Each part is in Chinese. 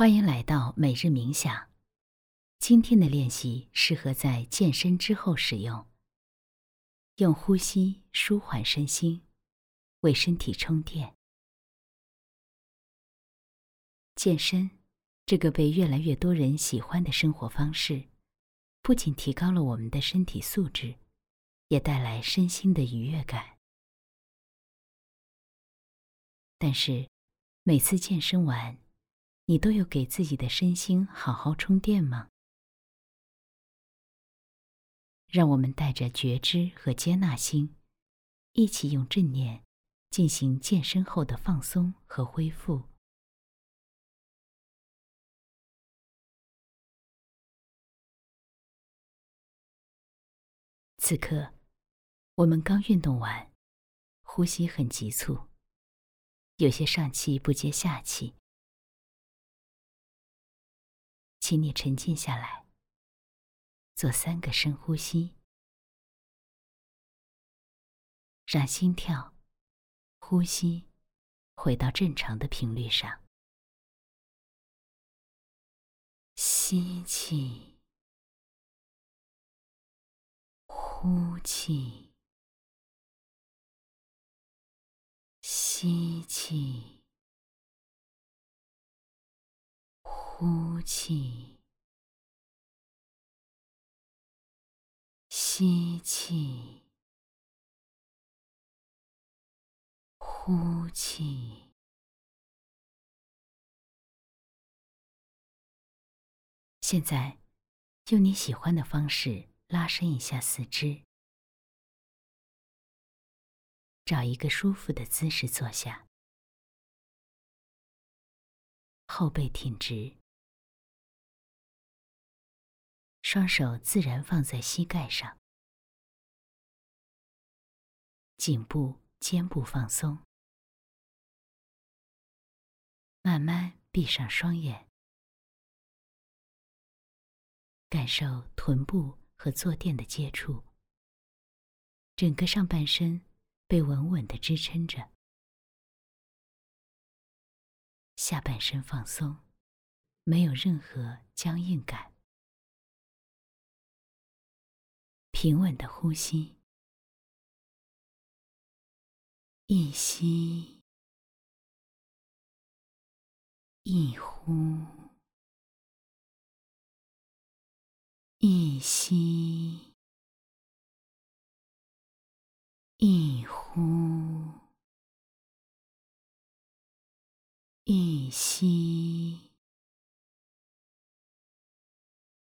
欢迎来到每日冥想。今天的练习适合在健身之后使用。用呼吸舒缓身心，为身体充电。健身这个被越来越多人喜欢的生活方式，不仅提高了我们的身体素质，也带来身心的愉悦感。但是，每次健身完，你都有给自己的身心好好充电吗？让我们带着觉知和接纳心，一起用正念进行健身后的放松和恢复。此刻，我们刚运动完，呼吸很急促，有些上气不接下气。请你沉静下来，做三个深呼吸，让心跳、呼吸回到正常的频率上。吸气，呼气，吸气。呼气，吸气，呼气。现在，用你喜欢的方式拉伸一下四肢，找一个舒服的姿势坐下，后背挺直。双手自然放在膝盖上，颈部、肩部放松，慢慢闭上双眼，感受臀部和坐垫的接触，整个上半身被稳稳的支撑着，下半身放松，没有任何僵硬感。平稳的呼吸，一吸一呼，一吸一呼，一吸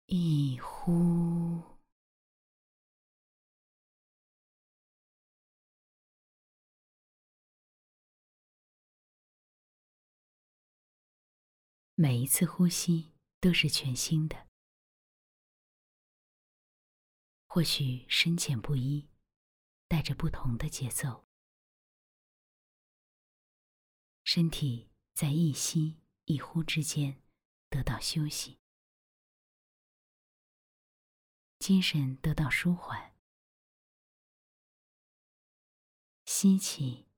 一呼。每一次呼吸都是全新的，或许深浅不一，带着不同的节奏。身体在一吸一呼之间得到休息，精神得到舒缓。吸气，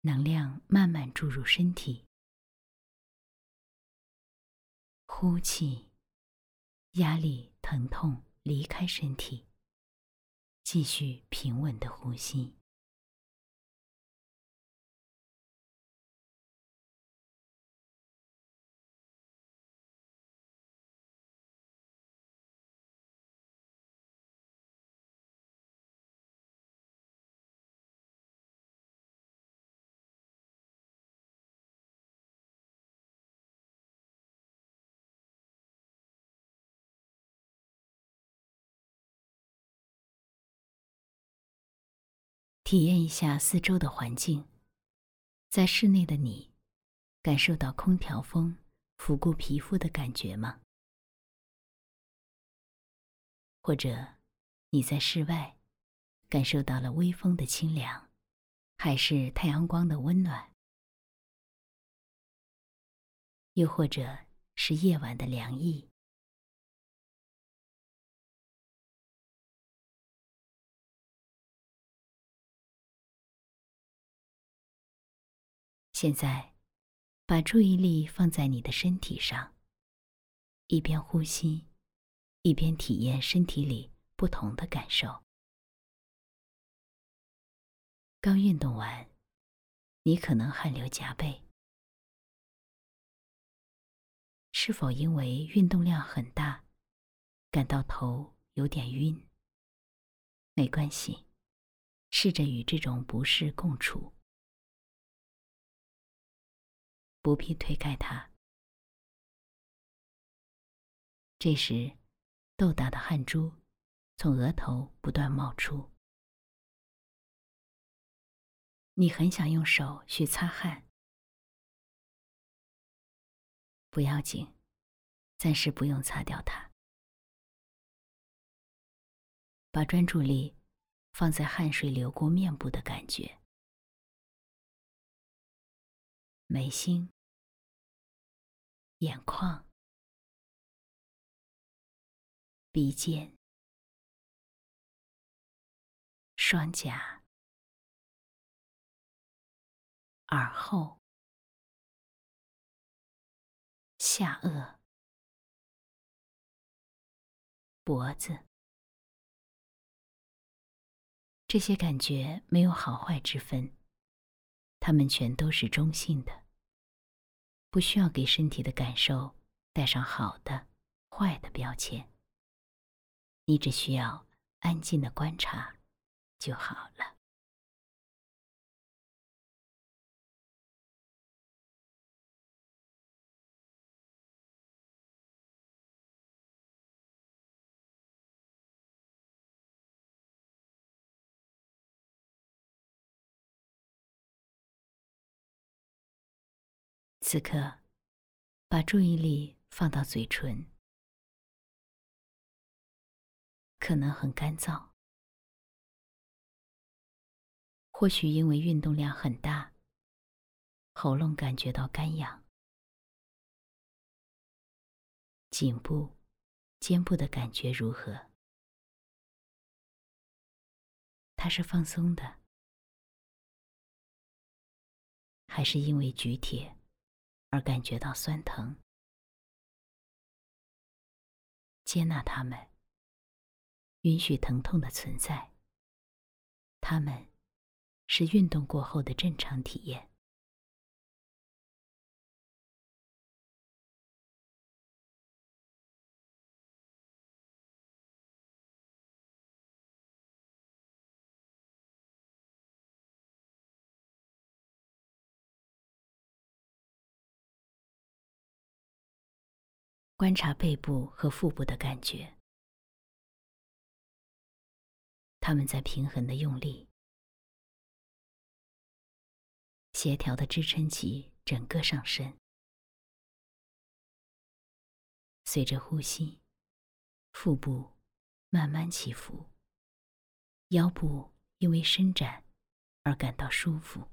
能量慢慢注入身体。呼气，压力、疼痛离开身体，继续平稳的呼吸。体验一下四周的环境，在室内的你，感受到空调风拂过皮肤的感觉吗？或者你在室外，感受到了微风的清凉，还是太阳光的温暖？又或者是夜晚的凉意？现在，把注意力放在你的身体上，一边呼吸，一边体验身体里不同的感受。刚运动完，你可能汗流浃背，是否因为运动量很大，感到头有点晕？没关系，试着与这种不适共处，不必推开它。这时，豆大的汗珠从额头不断冒出。你很想用手去擦汗，不要紧，暂时不用擦掉它。把专注力放在汗水流过面部的感觉，眉心、眼眶。鼻尖、双颊、耳后、下颚、脖子，这些感觉没有好坏之分，它们全都是中性的，不需要给身体的感受带上好的、坏的标签。你只需要安静的观察就好了。此刻，把注意力放到嘴唇。可能很干燥，或许因为运动量很大，喉咙感觉到干痒。颈部、肩部的感觉如何？它是放松的，还是因为举铁而感觉到酸疼？接纳他们。允许疼痛的存在，他们是运动过后的正常体验。观察背部和腹部的感觉。他们在平衡的用力，协调的支撑起整个上身。随着呼吸，腹部慢慢起伏，腰部因为伸展而感到舒服。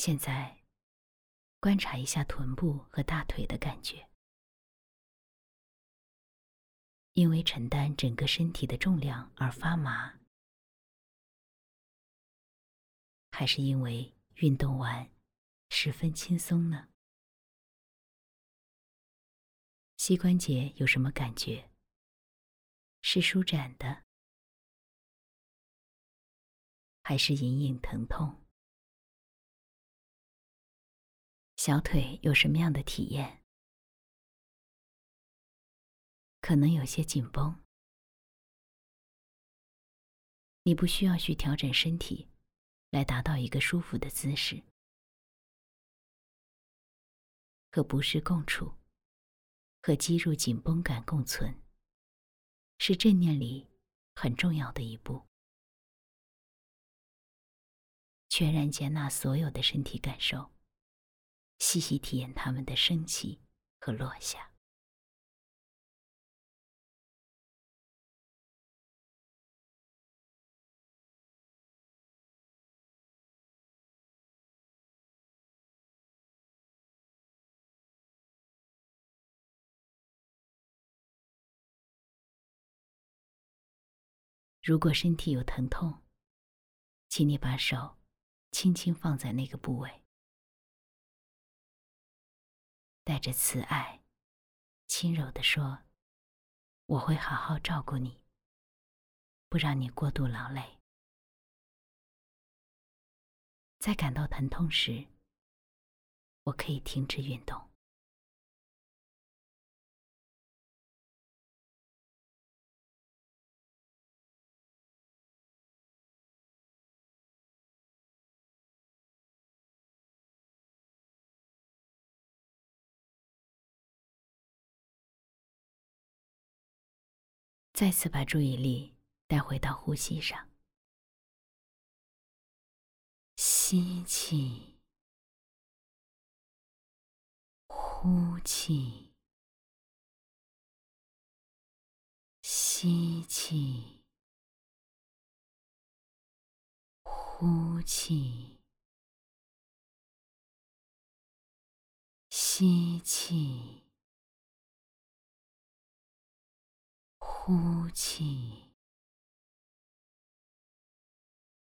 现在，观察一下臀部和大腿的感觉。因为承担整个身体的重量而发麻，还是因为运动完十分轻松呢？膝关节有什么感觉？是舒展的，还是隐隐疼痛？小腿有什么样的体验？可能有些紧绷。你不需要去调整身体，来达到一个舒服的姿势。和不适共处，和肌肉紧绷感共存，是正念里很重要的一步。全然接纳所有的身体感受。细细体验它们的升起和落下。如果身体有疼痛请你把手轻轻放在那个部位。带着慈爱、轻柔地说：“我会好好照顾你，不让你过度劳累。”在感到疼痛时，我可以停止运动。再次把注意力带回到呼吸上，吸气，呼气，吸气，呼气，吸气。呼气，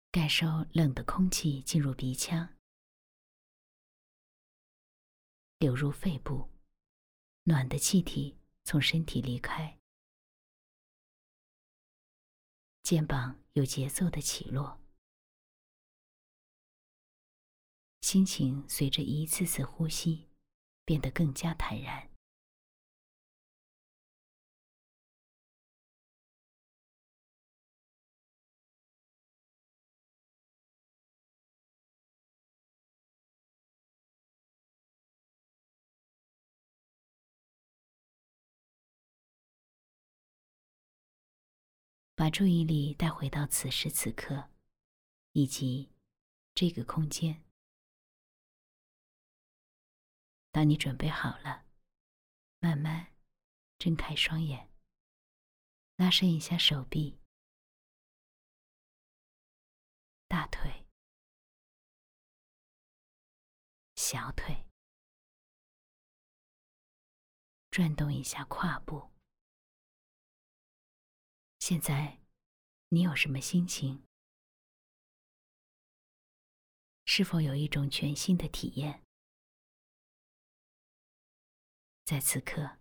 感受冷的空气进入鼻腔，流入肺部，暖的气体从身体离开，肩膀有节奏的起落，心情随着一次次呼吸变得更加坦然。把注意力带回到此时此刻，以及这个空间。当你准备好了，慢慢睁开双眼，拉伸一下手臂、大腿、小腿，转动一下胯部。现在，你有什么心情？是否有一种全新的体验？在此刻，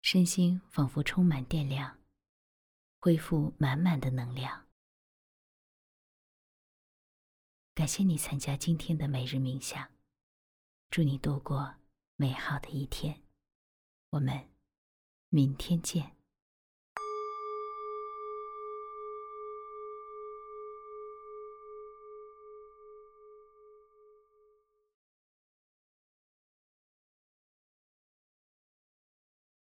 身心仿佛充满电量，恢复满满的能量。感谢你参加今天的每日冥想，祝你度过美好的一天。我们明天见。